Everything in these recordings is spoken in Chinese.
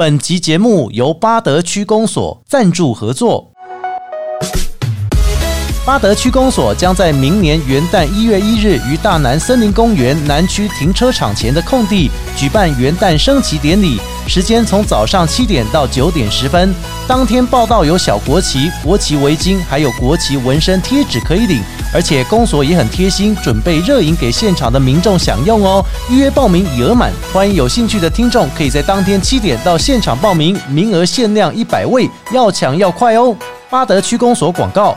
本集节目由巴德区公所赞助合作。巴德区公所将在明年元旦一月一日于大南森林公园南区停车场前的空地举办元旦升旗典礼，时间从早上七点到九点十分。当天报道有小国旗、国旗围巾，还有国旗纹身贴纸可以领，而且公所也很贴心，准备热饮给现场的民众享用哦。预约报名已额满，欢迎有兴趣的听众可以在当天七点到现场报名，名额限量一百位，要抢要快哦。巴德区公所广告。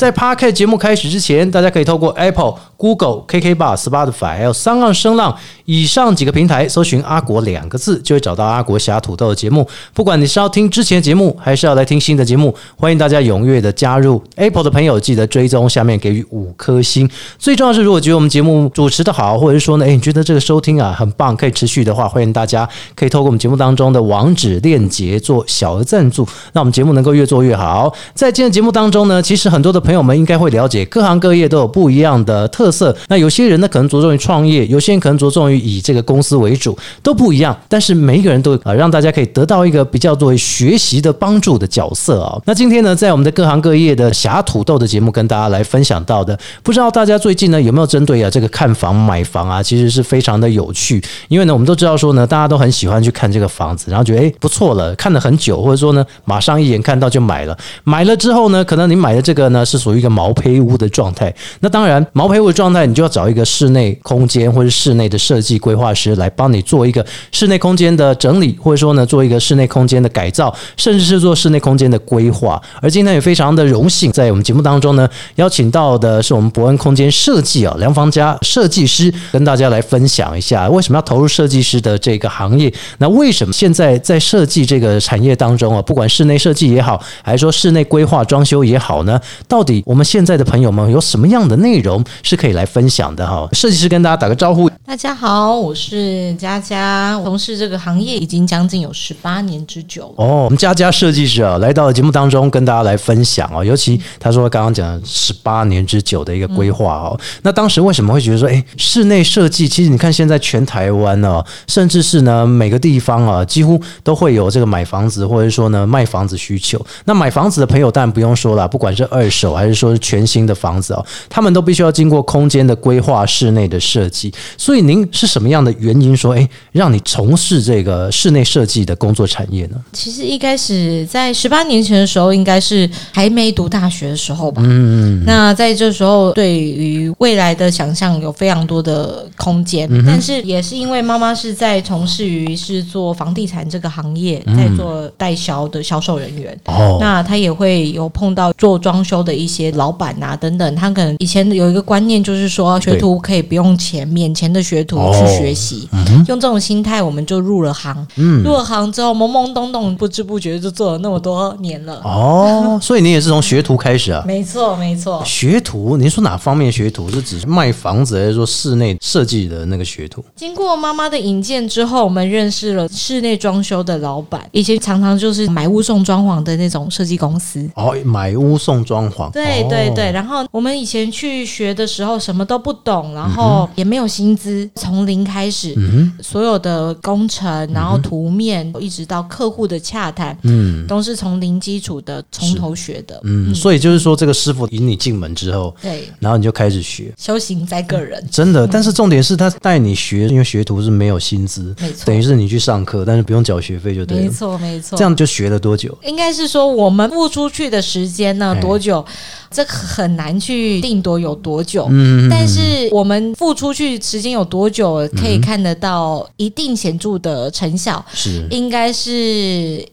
在 Park 节目开始之前，大家可以透过 Apple、Google、KK Bar、Spotify 还有三岸声浪以上几个平台搜寻“阿国”两个字，就会找到阿国侠土豆的节目。不管你是要听之前节目，还是要来听新的节目，欢迎大家踊跃的加入。Apple 的朋友记得追踪，下面给予五颗星。最重要是，如果觉得我们节目主持的好，或者是说呢，哎，你觉得这个收听啊很棒，可以持续的话，欢迎大家可以透过我们节目当中的网址链接做小额赞助，让我们节目能够越做越好。在今天节目当中呢，其实很多的朋朋友们应该会了解，各行各业都有不一样的特色。那有些人呢，可能着重于创业，有些人可能着重于以这个公司为主，都不一样。但是每一个人都呃，让大家可以得到一个比较作为学习的帮助的角色啊、那今天呢，在我们的各行各业的侠土豆的节目，跟大家来分享到的，不知道大家最近呢有没有针对啊这个看房买房啊，其实是非常的有趣。因为呢，我们都知道说呢，大家都很喜欢去看这个房子，然后觉得诶不错了，看了很久，或者说呢，马上一眼看到就买了。买了之后呢，可能你买的这个呢是属于一个毛坯屋的状态。那当然，毛坯屋的状态，你就要找一个室内空间或者室内的设计规划师来帮你做一个室内空间的整理，或者说呢，做一个室内空间的改造，甚至是做室内空间的规划。而今天也非常的荣幸，在我们节目当中呢，邀请到的是我们伯恩空间设计啊梁方家设计师，跟大家来分享一下为什么要投入设计师的这个行业。那为什么现在在设计这个产业当中啊，不管室内设计也好，还是说室内规划装修也好呢，到底我们现在的朋友们有什么样的内容是可以来分享的哈？设计师跟大家打个招呼。大家好，我是佳佳，从事这个行业已经将近有十八年之久了。哦，我们佳佳设计师啊，来到了节目当中跟大家来分享哦。尤其他说刚刚讲十八年之久的一个规划哦，那当时为什么会觉得说，哎，室内设计其实你看现在全台湾呢、甚至是呢每个地方啊，几乎都会有这个买房子或者说呢卖房子需求。那买房子的朋友当然不用说了，不管是二手还是说是全新的房子哦，他们都必须要经过空间的规划、室内的设计。所以您是什么样的原因说，哎，让你从事这个室内设计的工作产业呢？其实一开始在十八年前的时候，应该是还没读大学的时候吧。嗯，那在这时候，对于未来的想象有非常多的空间，嗯但是也是因为妈妈是在从事于是做房地产这个行业，在做代销的销售人员。嗯哦，那他也会有碰到做装修的一些老板啊等等，他可能以前有一个观念就是说学徒可以不用钱，免钱的学徒哦去学习，用这种心态我们就入了行。嗯入了行之后懵懵懂懂，不知不觉就做了那么多年了。哦，所以你也是从学徒开始啊？没错，没错。学徒，您说哪方面学徒？是指卖房子，还是说室内设计的那个学徒？经过妈妈的引荐之后，我们认识了室内装修的老板，以前常常就是买屋送装潢的那种设计公司。哦，买屋送装潢。对哦对对，然后我们以前去学的时候什么都不懂，然后也没有薪资，从零开始，嗯所有的工程，然后图面，一直到客户的洽谈，嗯都是从零基础的从头学的。嗯，所以就是说，这个师傅引你进门之后，对，然后你就开始学。修行在个人。真的，但是重点是他带你学，因为学徒是没有薪资，没错等于是你去上课，但是不用缴学费就对了没了。错没错，这样就学了多久？应该是说我们付出去的时间呢哎多久，这很难去定夺有多久。嗯，但是我们付出去时间有多久，可以看得到一定显著的成效，是应该是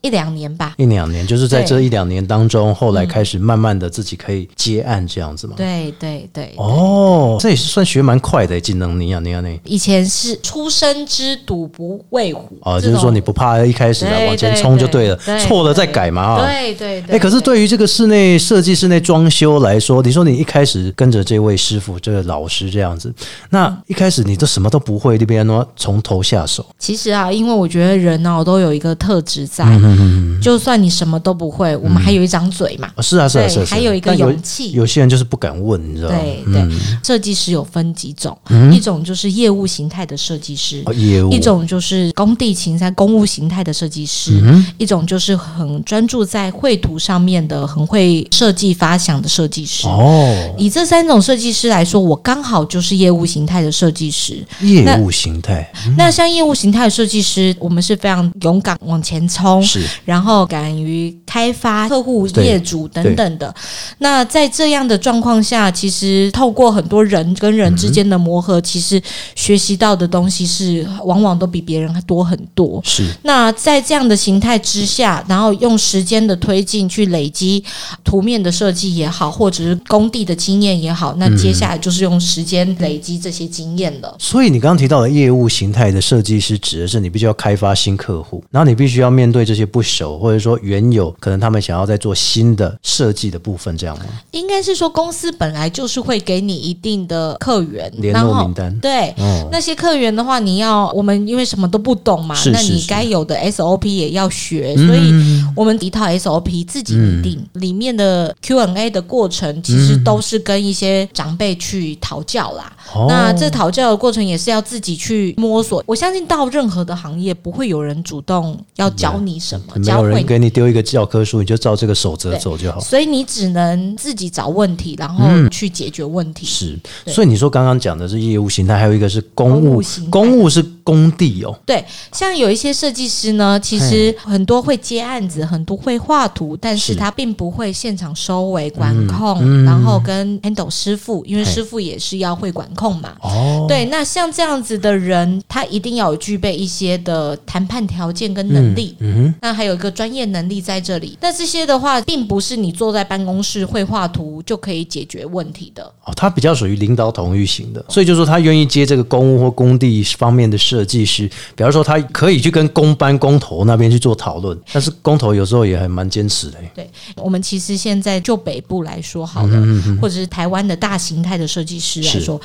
一两年吧。一两年，就是在这一两年当中，后来开始慢慢的自己可以接案这样子嘛。对对对，哦，这也是算学蛮快的，技能你啊你啊你。以前是出生之赌不畏虎，啊，就是说你不怕一开始来往前冲就对了，错了再改嘛啊。对对对。哎，可是对于这个室内设计、室内装装修来说，你说你一开始跟着这位师傅，这个老师这样子，那一开始你都什么都不会，那边呢从头下手，其实啊，因为我觉得人呢、都有一个特质在，嗯就算你什么都不会，我们还有一张嘴嘛。哦是啊是啊对是啊，还有一个勇气。有些人就是不敢问，你知道吗？对对，设计师有分几种，一种就是业务形态的设计师，哦，业务。一种就是工地形在公务形态的设计师，嗯一种就是很专注在绘图上面的，很会设计发想的设计师。哦，以这三种设计师来说，我刚好就是业务形态的设计师。业务形态那像业务形态的设计师，我们是非常勇敢往前冲，是然后敢于开发客户、业主等等的。那在这样的状况下，其实透过很多人跟人之间的磨合，其实学习到的东西是往往都比别人多很多。是那在这样的形态之下，然后用时间的推进去累积图面的设计也好，或者是工地的经验也好，那接下来就是用时间累积这些经验了。所以你刚刚提到的业务形态的设计师，指的是你必须要开发新客户，然后你必须要面对这些不熟，或者说原有可能他们想要在做新的设计的部分，这样吗？应该是说，公司本来就是会给你一定的客源联络名单对。哦，那些客源的话，你要我们因为什么都不懂嘛，那你该有的 SOP 也要学，嗯所以我们一套 SOP 自己拟定，里面的 Q&A 的过程其实都是跟一些长辈去讨教啦。哦那这讨教的过程也是要自己去摸索。我相信到任何的行业，不会有人主动要教你什么，没有人教会你。给你丢一个教科书，你就照这个守则走就好。所以你只能自己找问题，然后去解决问题。是，所以你说刚刚讲的是业务形态，还有一个是公务公务是工地哦，对，像有一些设计师呢，其实很多会接案子，很多会画图，但是是。他并不会现场收尾、管控，然后跟 handle 师傅，因为师傅也是要会管控嘛。哦，对，那像这样子的人，他一定要有具备一些的谈判条件跟能力。嗯那还有一个专业能力在这里，那这些的话，并不是你坐在办公室会画图就可以解决问题的。哦，他比较属于领导统御型的，所以就说他愿意接这个公务或工地方面的设计师，比方说他可以去跟公班、公投那边去做讨论，但是公投有时候也还蛮坚持的。对我们其实现在就北部来说好了，或者是台湾的大形态的设计师来说，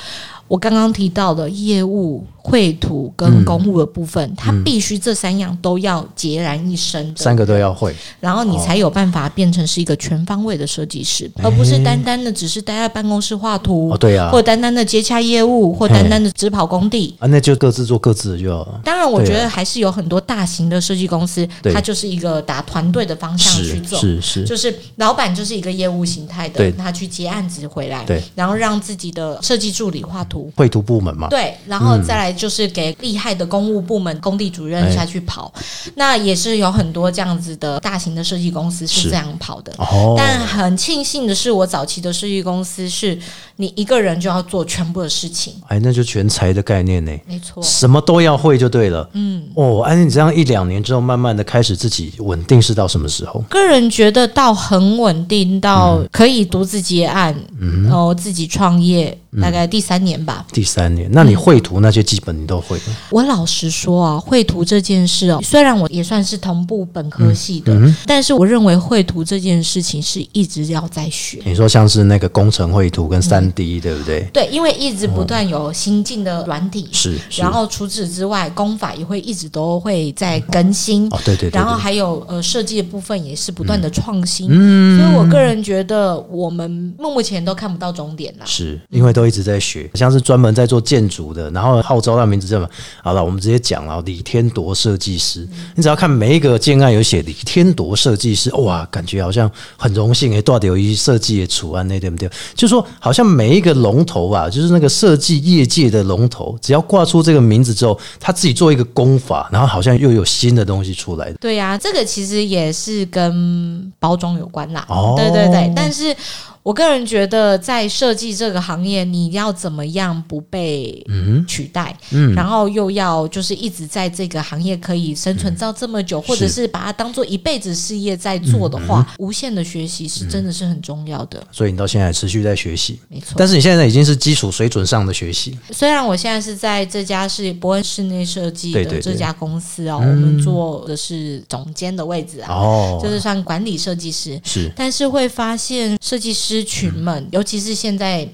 我刚刚提到的业务、绘图跟公务的部分，它必须这三样都要孑然一身的，三个都要会，然后你才有办法变成是一个全方位的设计师，而不是单单的只是待在办公室画图，哦，对啊，或单单的接洽业务，或单单的只跑工地。啊，那就各自做各自的就好。了。当然，我觉得还是有很多大型的设计公司，对。它就是一个打团队的方向去是做。是是，就是老板就是一个业务形态的对，他去接案子回来，对，然后让自己的设计助理画图。绘图部门嘛，对，然后再来就是给厉害的公务部门、工地主任哎。下去跑，那也是有很多这样子的大型的设计公司是是。这样跑的。哦，但很庆幸的是，我早期的设计公司是你一个人就要做全部的事情，哎，那就全才的概念呢。没错。什么都要会就对了。嗯，哦，安妮你这样一两年之后，慢慢的开始自己稳定是到什么时候？个人觉得到很稳定，到嗯。可以独自接案，然后自己创业，嗯大概第三年吧。第三年，那你绘图那些基本你都会吗？我老实说啊，绘图这件事哦，虽然我也算是同步本科系的，嗯但是我认为绘图这件事情是一直要在学。你说像是那个工程绘图跟三 D，、对不对？对，因为一直不断有新进的软体，是，是然后除此之外，功法也会一直都会在更新。哦，对对对对然后还有呃设计的部分也是不断的创新，嗯所以我个人觉得我们目前都看不到终点啦。是因为都一直在学，像是专门在做建筑的，然后号召那名字这么好了，我们直接讲了李天铎设计师，你只要看每一个建案有写李天铎设计师，哇，感觉好像很荣幸诶，到底有一设计的楚安那对不对？就说好像每一个龙头啊，就是那个设计业界的龙头，只要挂出这个名字之后，他自己做一个功法，然后好像又有新的东西出来。对呀、这个其实也是跟包装有关啦。哦对对对，但是我个人觉得，在设计这个行业，你要怎么样不被取代，嗯。然后又要就是一直在这个行业可以生存到这么久，或者是把它当做一辈子事业在做的话，无限的学习是真的是很重要的。所以你到现在持续在学习，没错，但是你现在已经是基础水准上的学习，虽然我现在是在这家是伯恩室内设计的这家公司哦，我们做的是总监的位置啊，哦，就是算管理设计师。是。但是会发现，设计师师群们，尤其是现在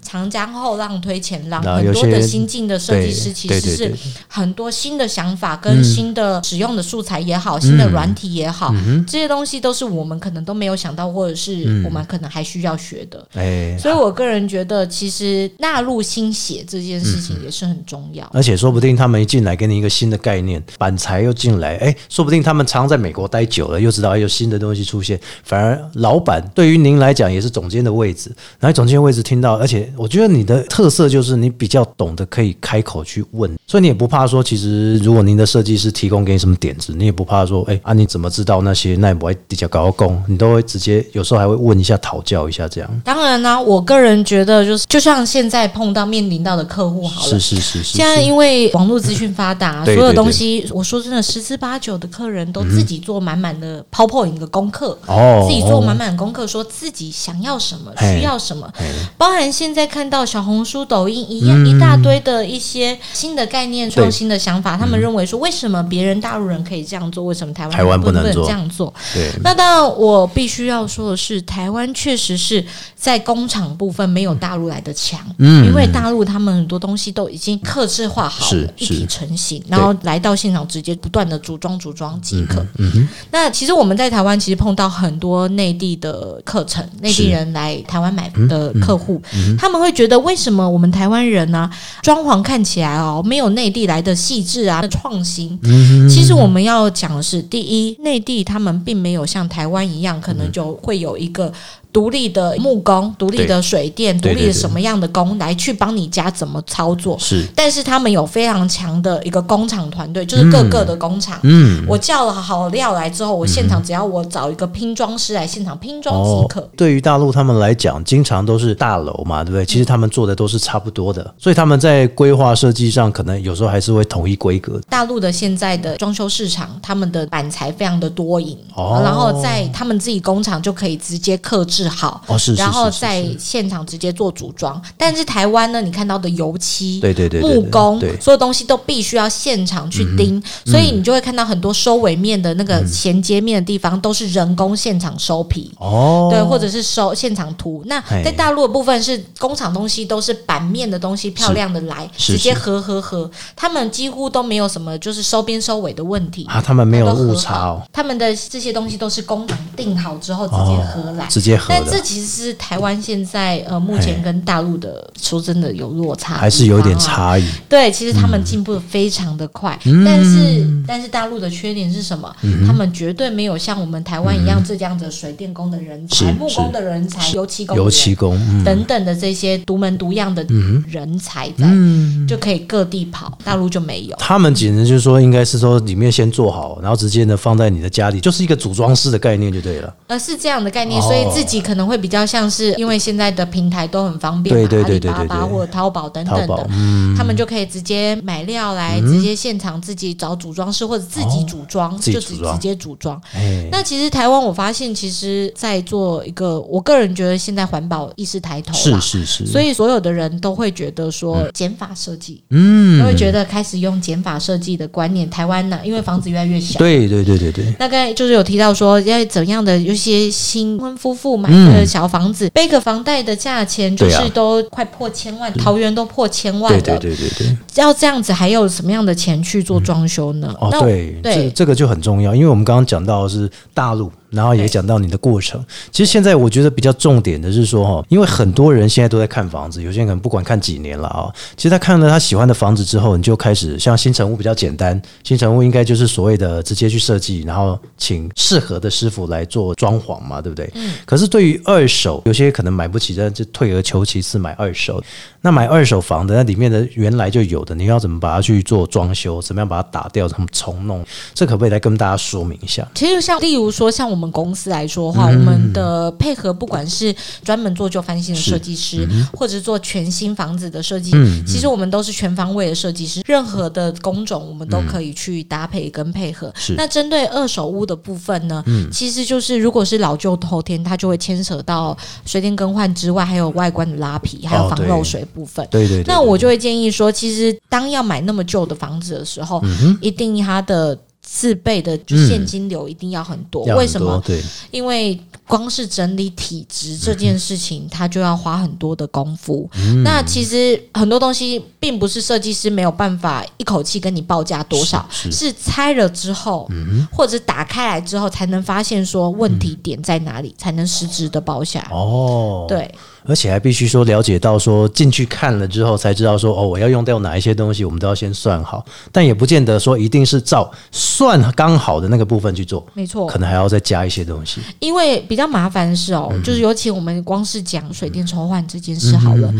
长江后浪推前浪，很多的新进的设计师其实是很多新的想法跟新的使用的素材也好，新的软体也好，这些东西都是我们可能都没有想到，或者是我们可能还需要学的。哎，所以我个人觉得，其实纳入新血这件事情也是很重要。而且说不定他们一进来给你一个新的概念，板材又进来，哎，说不定他们常在美国待久了，又知道哎有新的东西出现，反而老板对于您来讲也是总监的位置，然后总监位置听到，而且我觉得你的特色就是你比较懂得可以开口去问，所以你也不怕说，其实如果您的设计师提供给你什么点子，你也不怕说，哎啊你怎么知道那些那也不会比较高工，你都会直接有时候还会问一下讨教一下这样，当然呢、我个人觉得就是，就像现在碰到面临到的客户好了。是。是是是，现在因为网络资讯发达，对所有东西，我说真的，十之八九的客人都自己做满满的 PowerPoint 的功课，哦自己做满满的功课，说自己想要什么，需要什么，包含现在看到小红书、抖音一样、一大堆的一些新的概念、创新的想法，他们认为说，为什么别人大陆人可以这样做，为什么台湾台湾人不能这样做？对，那当然，我必须要说的是，台湾确实是在工厂部分没有大陆来的强，嗯。因为大陆他们很多东西都已经克制化好是了，一体成型，然后来到现场直接不断的组装组装即可。嗯那其实我们在台湾其实碰到很多内地的课程，内地人来台湾买的客户，嗯他们会觉得为什么我们台湾人呢、装潢看起来哦没有内地来的细致啊、创新？嗯其实我们要讲的是，第一，内地他们并没有像台湾一样，可能就会有一个。独立的木工、独立的水电、独立的什么样的工来去帮你家怎么操作，是，但是他们有非常强的一个工厂团队，就是各个的工厂。嗯。我叫了好料来之后，我现场只要我找一个拼装师来现场拼装即可。哦对于大陆他们来讲，经常都是大楼嘛，对不对？其实他们做的都是差不多的，所以他们在规划设计上，可能有时候还是会统一规格。大陆的现在的装修市场，他们的板材非常的多赢，哦然后在他们自己工厂就可以直接刻制好，然后在现场直接做组装。但是台湾呢，你看到的油漆、对对对木工所有东西都必须要现场去钉，所以你就会看到很多收尾面的那个衔接面的地方都是人工现场收皮。哦，对，或者是收现场涂。那在大陆的部分是工厂东西都是版面的东西，漂亮的来，直接合合合。他们几乎都没有什么就是收边收尾的问题。啊，他们没有误差哦，他们的这些东西都是工厂定好之后直接合来。直接合但这，其实是台湾现在呃目前跟大陆的说真的有落差，还是有一点。差异。对，其实他们进步的非常的快，嗯但是但是大陆的缺点是什么？他们绝对没有像我们台湾一样浙江的水电工的人才、木工的人才、油漆工油漆工，嗯等等的这些独门独样的人才在，嗯，就可以各地跑，大陆就没有。他们简直就是说，应该是说里面先做好，然后直接呢放在你的家里，就是一个组装式的概念就对了。呃，是这样的概念，哦所以自己可能会比较像是，因为现在的平台都很方便嘛，对对对对阿里巴巴或者淘宝等等的，，他们就可以直接买料来，直接现场自己找组装师或者自己组装，哦就组装。直直接组装。哎，那其实台湾，我发现其实在做一个，我个人觉得现在环保意识抬头啦是，是是，所以所有的人都会觉得说减法设计，嗯。都会觉得开始用减法设计的观念。台湾呢，因为房子越来越小。对对对对对，那刚才就是有提到说，要怎样的有些新婚夫妇买嗯的小房子，背个房贷的价钱就是都快破千万，桃园都破千万对了。对对对对。要这样子，还有什么样的钱去做装修呢？哦，那对，对这这个就很重要，因为我们刚刚讲到的是大陆，然后也讲到你的过程。其实现在我觉得比较重点的是说哈，因为很多人现在都在看房子，有些人可能不管看几年了啊，其实他看了他喜欢的房子之后，你就开始像新城屋比较简单，新城屋应该就是所谓的直接去设计，然后请适合的师傅来做装潢嘛，对不对？嗯。可是对于二手，有些可能买不起，但就退而求其次买二手。那买二手房的，那里面的原来就有的，你要怎么把它去做装修？怎么样把它打掉？怎么重弄？这可不可以来跟大家说明一下？其实像例如说，像我们公司来说的话，嗯我们的配合不管是专门做旧翻新的设计师，嗯或者是做全新房子的设计，其实我们都是全方位的设计师，任何的工种我们都可以去搭配跟配合。那针对二手屋的部分呢，其实就是如果是老旧头天，它就会牵扯到水电更换之外，还有外观的拉皮，还有防漏水部分。对对对，那我就会建议说，其实当要买那么旧的房子的时候，嗯一定它的。自备的现金流一定要很多。为什么？对，因为光是整理体质这件事情，它就要花很多的功夫。嗯那其实很多东西并不是设计师没有办法一口气跟你报价多少，是是拆了之后，或者打开来之后，才能发现说问题点在哪里，才能实质的报下。哦，，对，而且还必须说了解到说进去看了之后才知道说哦，我要用掉哪一些东西，我们都要先算好，但也不见得说一定是照算刚好的那个部分去做，没错可。能还要再加一些东西。因为比较麻烦的是哦，就是尤其我们光是讲水电抽换这件事好了，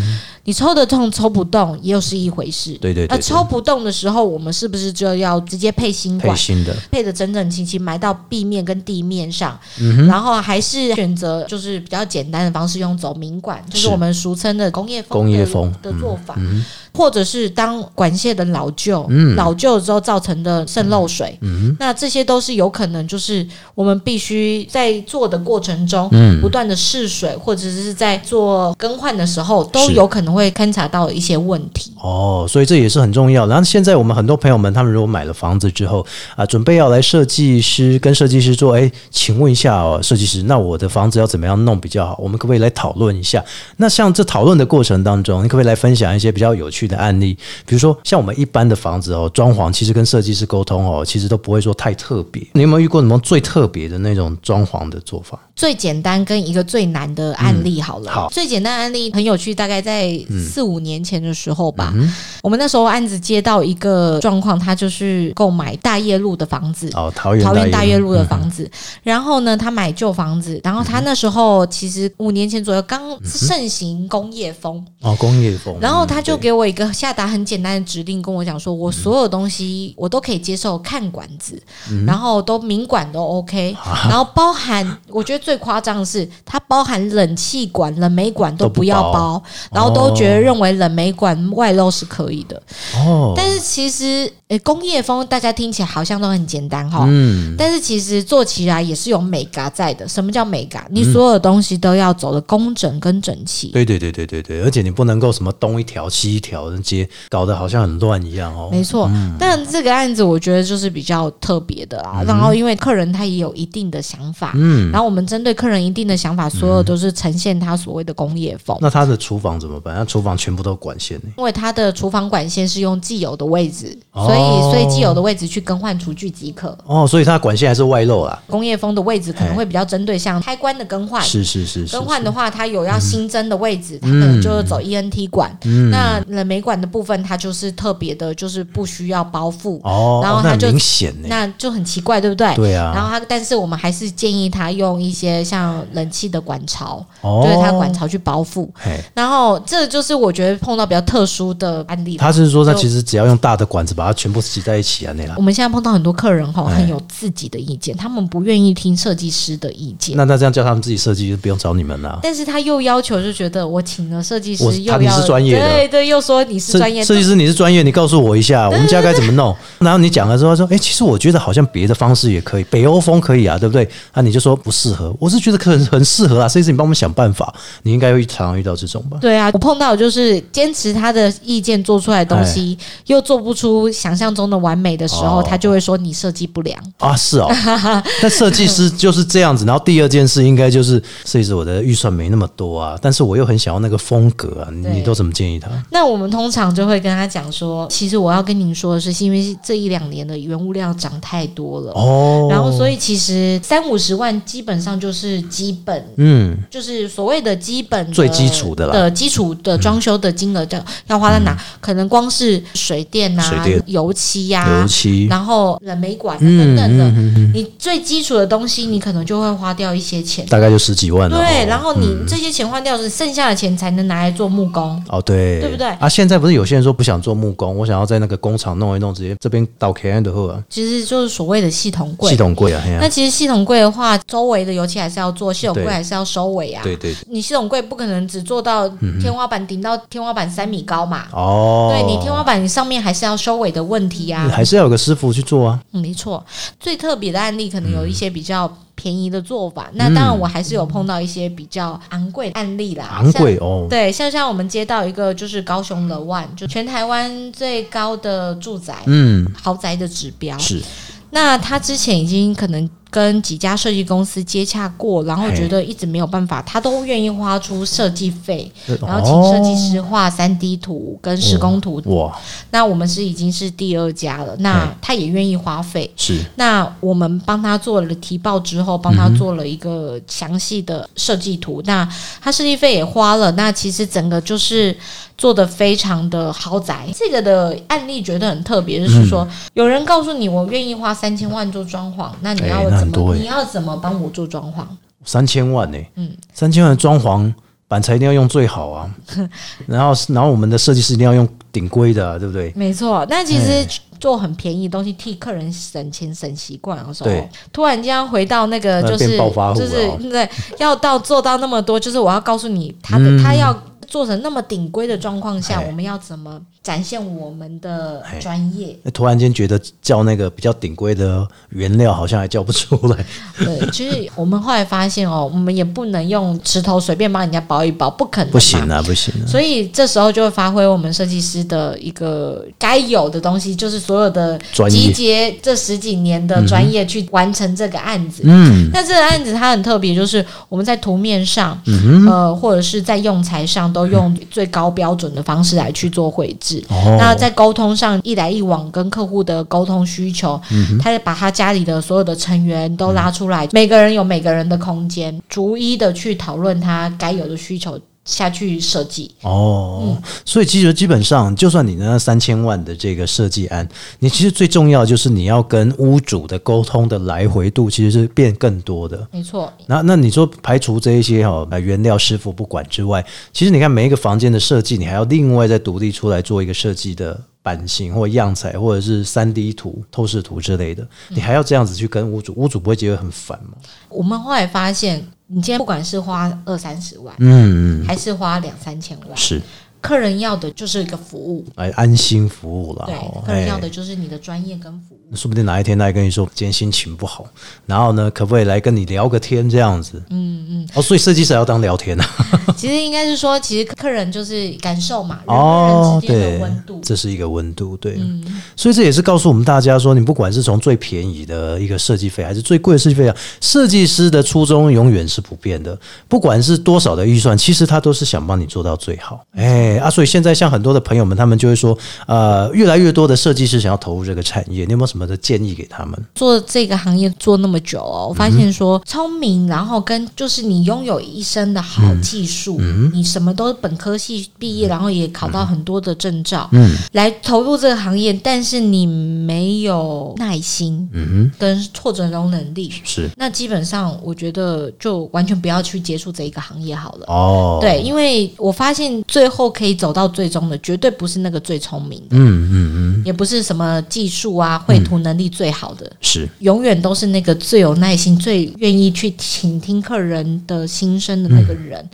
你抽得动抽不动又是一回事。对对对对。那抽不动的时候，我们是不是就要直接配新管？配新的，配的整整齐齐，埋到壁面跟地面上，嗯然后还是选择就是比较简单的方式，用走明管，就是是。我们俗称的工业风工业风嗯的做法，或者是当管线的老旧，嗯老旧之后造成的渗漏水，那这些都是有可能就是我们必须在做的过程中，嗯不断的试水，或者是在做更换的时候，都有可能会勘察到一些问题。哦，所以这也是很重要。然后现在我们很多朋友们，他们如果买了房子之后啊，准备要来设计师跟设计师做，哎，请问一下哦，设计师，那我的房子要怎么样弄比较好？我们可不可以来讨论一下？那像这讨论的过程当中，你可不可以来分享一些比较有趣的案例？比如说像我们一般的房子哦，装潢其实跟设计师沟通哦，其实都不会说太特别。你有没有遇过什么最特别的那种装潢的做法？最简单跟一个最难的案例好了。嗯好最简单的案例很有趣，大概在四五年前的时候吧。嗯我们那时候案子接到一个状况，他就是购买大业路的房子。哦，桃园桃园大业路路的房子，然后呢，他买旧房子，然后他那时候其实五年前左右刚盛行工业风，哦，工业风，然后他就给我一个下达很简单的指令，跟我讲说，我所有东西我都可以接受看管子，嗯然后都明管都 OK，然啊后包含我觉得最夸张的是，它包含冷气管、冷媒管都都不不要包包，然后都觉得认为冷媒管外露是可以的，哦，但是其实呃工业风大家听起来好像都很简单哈。嗯，但是其实做起来也是有美嘎在的。什么叫美感？嗯你所有东西都要走的工整跟整齐。对对对对对对，而且你不能够什么东一条西一条的接，搞得好像很乱一样哦。没错，但这个案子我觉得就是比较特别的啦。然后因为客人他也有一定的想法，嗯，然后我们针对客人一定的想法，所有都是呈现他所谓的工业风。那他的厨房怎么办？那厨房全部都管线呢？因为他的厨房管线是用既有的位置，哦所以所以既有的位置去更换厨具即可。哦，所以他管线还是外露啊。工业风的位置可能会比较针对像开关的更换，是是是是，更换的话，他有要新增的位嗯置，它可能就是走 ENT 管。那冷媒管的部分，它就是特别的，就是不需要包覆，哦，然后它就明显呢。那就很奇怪，对不对？对啊然后它，但是我们还是建议他用一些像冷气的管槽，哦就是它管槽去包覆。嘿，然后这就是我觉得碰到比较特殊的案例。他是说他其实只要用大的管子把它全部挤在一起啊，那啦我。们现在碰到很多客人哈，哎很有自己的意见，他们不愿意听设计师的意见。那那这样叫他们自己设计，就不用找你们了。但是他又要求，就觉得我请了设计师又要是专业的对对，又说你是设专业设计师，你是专业，你告诉我一下，我们家该怎么弄？然后你讲了之后说，哎、其实我觉得好像别的方式也可以，北欧风可以啊，对不对？那你就说不适合，我是觉得可能很适合啊，设计师你帮我们想办法，你应该会常常遇到这种吧？对啊，我碰到就是坚持他的意见做出来的东西，又做不出想象中的完美的时候，他就会说你设计不良。啊，是哦，那设计师就是这样子。然后第二件事应该就是，设计师我的预算没那么多啊，但是我又很想要那个风格啊，你都怎么建议他？那我们通常就会跟他讲说，其实我要跟您说的是，是因为这一两年的原物料涨太多了。哦，然后，所以其实三五十万基本上就是基本，嗯，就是所谓的基本的最基础的啦。的基础的装修的金额，要要花在哪？可能光是水电啊、水电。油漆呀、油漆，然后冷媒管等等的，你最基础的东西，你可能就会花掉一些钱。大概就十几万。对，然后你这些钱花掉是剩下的钱才能拿来做木工。哦，对，对不对？啊，现在不是有些人说不想做木工，我想要在那个工厂弄一弄，直接这边倒 K N 的货啊，其实就是所谓的系统柜。系统柜啊，啊那其实系统柜的话，周围的油漆还是要做，系统柜对还是要收尾啊。对对对你系统柜不可能只做到天花板顶到天花板三米高嘛？哦，对你天花板上面还是要收尾的问题啊。还是要有个师傅去做啊。嗯没错，最特别的案例可能有一些比较便宜的做法。那当然，我还是有碰到一些比较昂贵的案例啦。昂贵像。哦，对，像像我们接到一个就是高雄的万，就全台湾最高的住宅、嗯，豪宅的指标。是那他之前已经可能跟几家设计公司接洽过，然后觉得一直没有办法，他都愿意花出设计费，然后请设计师画三 D 图跟施工图。哇，那我们是已经是第二家了，那他也愿意花费。是那我们帮他做了提报之后，帮他做了一个详细的设计图。那他设计费也花了，那其实整个就是做的非常的豪宅。这个的案例觉得很特别，就是说、有人告诉你我愿意花三千万做装潢，那你要怎么？很多哎你要怎么帮我做装潢？三千万呢、嗯。三千万的装潢板材一定要用最好啊，然后然后我们的设计师一定要用顶规的、啊，对不对？没错，那其哎。实做很便宜的东西，替客人省钱省习惯的时候对，突然间回到那个就是就是对，要到做到那么多，就是我要告诉你，他的、嗯。他要做成那么顶规的状况下，哎。我们要怎么展现我们的哎专业？那突然间觉得叫那个比较顶规的原料好像还叫不出来，对，其实我们后来发现哦，我们也不能用石头随便帮人家包一包，不可能，不行。啊，不行啊。所以这时候就会发挥我们设计师的一个该有的东西，就是所有的集结这十几年的专业去完成这个案子。嗯，那这个案子它很特别，就是我们在图面上，嗯呃，或者是在用材上，都用最高标准的方式来去做绘制。哦，那在沟通上，一来一往跟客户的沟通需求，他就把他家里的所有的成员都拉出来，每个人有每个人的空间，逐一的去讨论他该有的需求下去设计。哦，嗯所以其实基本上，就算你那三千万的这个设计案，你其实最重要就是你要跟屋主的沟通的来回度其实是变更多的。没错，那那你说排除这一些哈、呃原料师傅不管之外，其实你看每一个房间的设计，你还要另外再独立出来做一个设计的版型或样材，或者是三 D 图、透视图之类的，你还要这样子去跟屋主，屋主不会觉得很烦吗？我们后来发现，你今天不管是花二三十万，嗯，嗯。还是花两三千万，是，客人要的就是一个服务。来安心服务了。对哦，客人要哎的就是你的专业跟服务。说不定哪一天他还跟你说今天心情不好，然后呢，可不可以来跟你聊个天这样子？嗯嗯。哦，所以设计师要当聊天啊。其实应该是说，其实客人就是感受嘛，人哦，跟人之间对的温度，。这是一个温度，对。嗯所以这也是告诉我们大家说，你不管是从最便宜的一个设计费，还是最贵的设计费啊，设计师的初衷永远是不变的。不管是多少的预算，其实他都是想帮你做到最好。哎啊，所以现在像很多的朋友们，他们就会说，呃，越来越多的设计师想要投入这个产业，你有没有什么的建议给他们？做这个行业做那么久哦，我发现说聪明，然后跟就是你拥有一身的好技术，你什么都本科系毕业，然后也考到很多的证照，嗯。来投入这个行业，但是你没有耐心嗯跟挫折容能力，是。那基本上我觉得就完全不要去接触这一个行业好了。哦，对，因为我发现最后可以走到最终的，绝对不是那个最聪明的，嗯嗯嗯，也不是什么技术啊、绘图能力最好的，是永远都是那个最有耐心、最愿意去倾听客人的心声的那个人，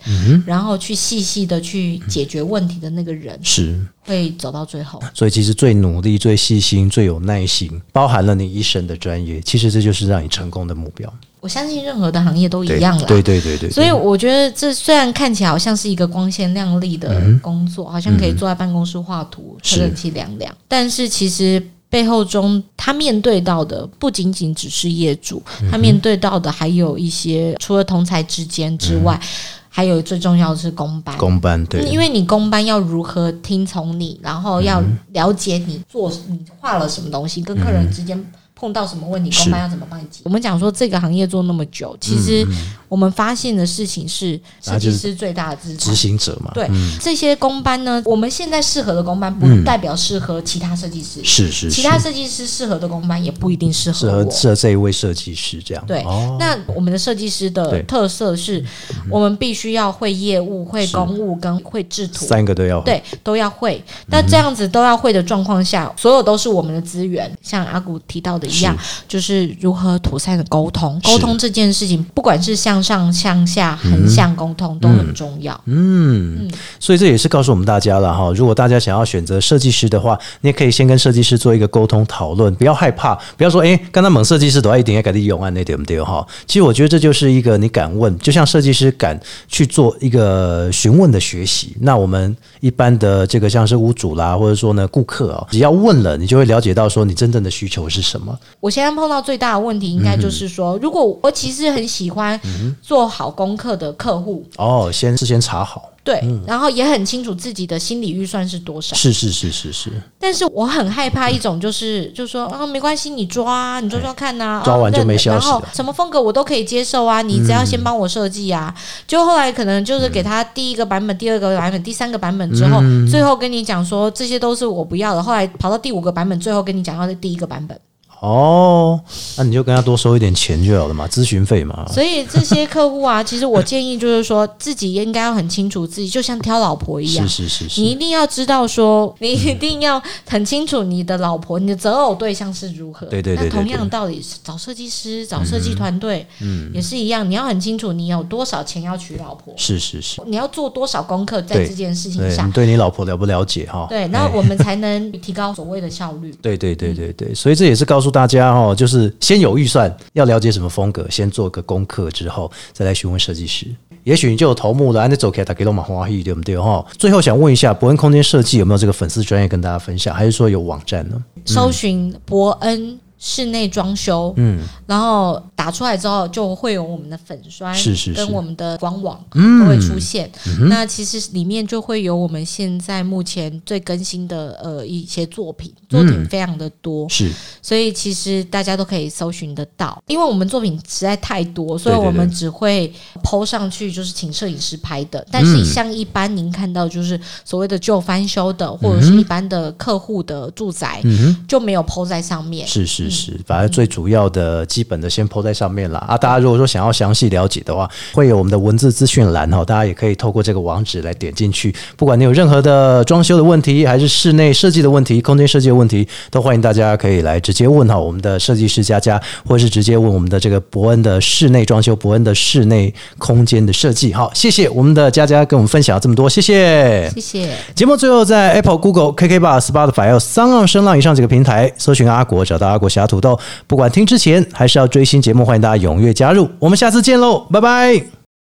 然后去细细的去解决问题的那个人，是。会走到最后。所以其实最努力、最细心、最有耐心，包含了你一生的专业，其实这就是让你成功的目标。我相信任何的行业都一样啦。对对对对，所以我觉得这虽然看起来好像是一个光鲜亮丽的工作，好像可以坐在办公室画图、是。吹冷气凉凉，但是其实背后中他面对到的不仅仅只是业主，他面对到的还有一些除了同才之间之外，还有最重要的是公班。公班对，嗯因为你公班要如何听从你，然后要了解你做你画了什么东西，跟客人之间碰到什么问题，是公班要怎么帮你解。我们讲说这个行业做那么久，其实我们发现的事情是设计师最大的资执。行者嘛，对嗯，这些工班呢，我们现在适合的工班不嗯代表适合其他设计师，是是是，其他设计师适合的工班也不一定适适合我。合适合这一位设计师这样。对，哦，那我们的设计师的特色是，我们必须要会业务、会公务跟会制图。三个都要对，都要会。那这样子都要会的状况下，所有都是我们的资源。像阿古提到的一样，就是如何妥善的沟通。沟通这件事情，不管是向上、向下、横向沟通，都很重要。嗯，所以这也是告诉我们大家了哈。如果大家想要选择设计师的话，你也可以先跟设计师做一个沟通讨论，不要害怕，不要说哎，刚刚猛设计师都要一定要给你用啊，那对不对哈？其实我觉得这就是一个你敢问，就像设计师敢去做一个询问的学习。那我们一般的这个像是屋主啦，或者说呢顾客啊，只要问了，你就会了解到说你真正的需求是什么。我现在碰到最大的问题，应该就是说，如果我其实很喜欢做好功课的客户，哦，先事先查好，对，然后也很清楚自己的心理预算是多少。是是是是是，但是我很害怕一种，就是就是说啊，没关系，你抓，你抓抓看呐、啊，抓完就没消息然后什么风格我都可以接受啊，你只要先帮我设计啊。就后来可能就是给他第一个版本、第二个版本、第三个版本之后，嗯最后跟你讲说这些都是我不要的。后来跑到第五个版本，最后跟你讲要是第一个版本。哦，那你就跟他多收一点钱就好了嘛，咨询费嘛。所以这些客户啊，其实我建议就是说，自己应该要很清楚自己，就像挑老婆一样是。是是是，你一定要知道说，你一定要很清楚你的老婆、你的择偶对象是如何。对对那同样对的道理是找设计师、找设计团队，嗯，也是一样。你要很清楚你有多少钱要娶老婆，是是是，你要做多少功课在这件事情上对你。对你老婆了不了解哈？对，那哎我们才能提高所谓的效率。对对对对对，所以这也是告诉大家哦，就是先有预算，要了解什么风格，先做个功课之后，再来询问设计师。也许你就有头目了，啊那走开打给罗马花艺，对不对哈？最后想问一下，伯恩空间设计有没有这个粉丝专业跟大家分享，还是说有网站呢？搜寻伯恩室内装修，嗯，然后打出来之后就会有我们的粉刷，是是是。跟我们的官网嗯。都会出现。那其实里面就会有我们现在目前最更新的呃一些作品，作品非常的多，是。所以其实大家都可以搜寻得到。因为我们作品实在太多，所以我们只会 PO 上去，就是请摄影师拍的。但是像一般您看到就是所谓的旧翻修的，或者是一般的客户的住宅，就没有 PO 在上面。是是是，反正最主要的基本的先抛在上面了。啊。大家如果说想要详细了解的话，会有我们的文字资讯栏哈，大家也可以透过这个网址来点进去。不管你有任何的装修的问题，还是室内设计的问题、空间设计的问题，都欢迎大家可以来直接问哈我们的设计师佳佳，或者是直接问我们的这个伯恩的室内装修、伯恩的室内空间的设计。好，谢谢我们的佳佳跟我们分享了这么多，谢谢。谢谢。节目最后在 Apple、Google、KK Bar、Spotify 还有三浪声浪以上几个平台搜寻阿国，找到阿国侠土豆。不管听之前还是要追新节目，欢迎大家踊跃加入。我们下次见喽，拜拜。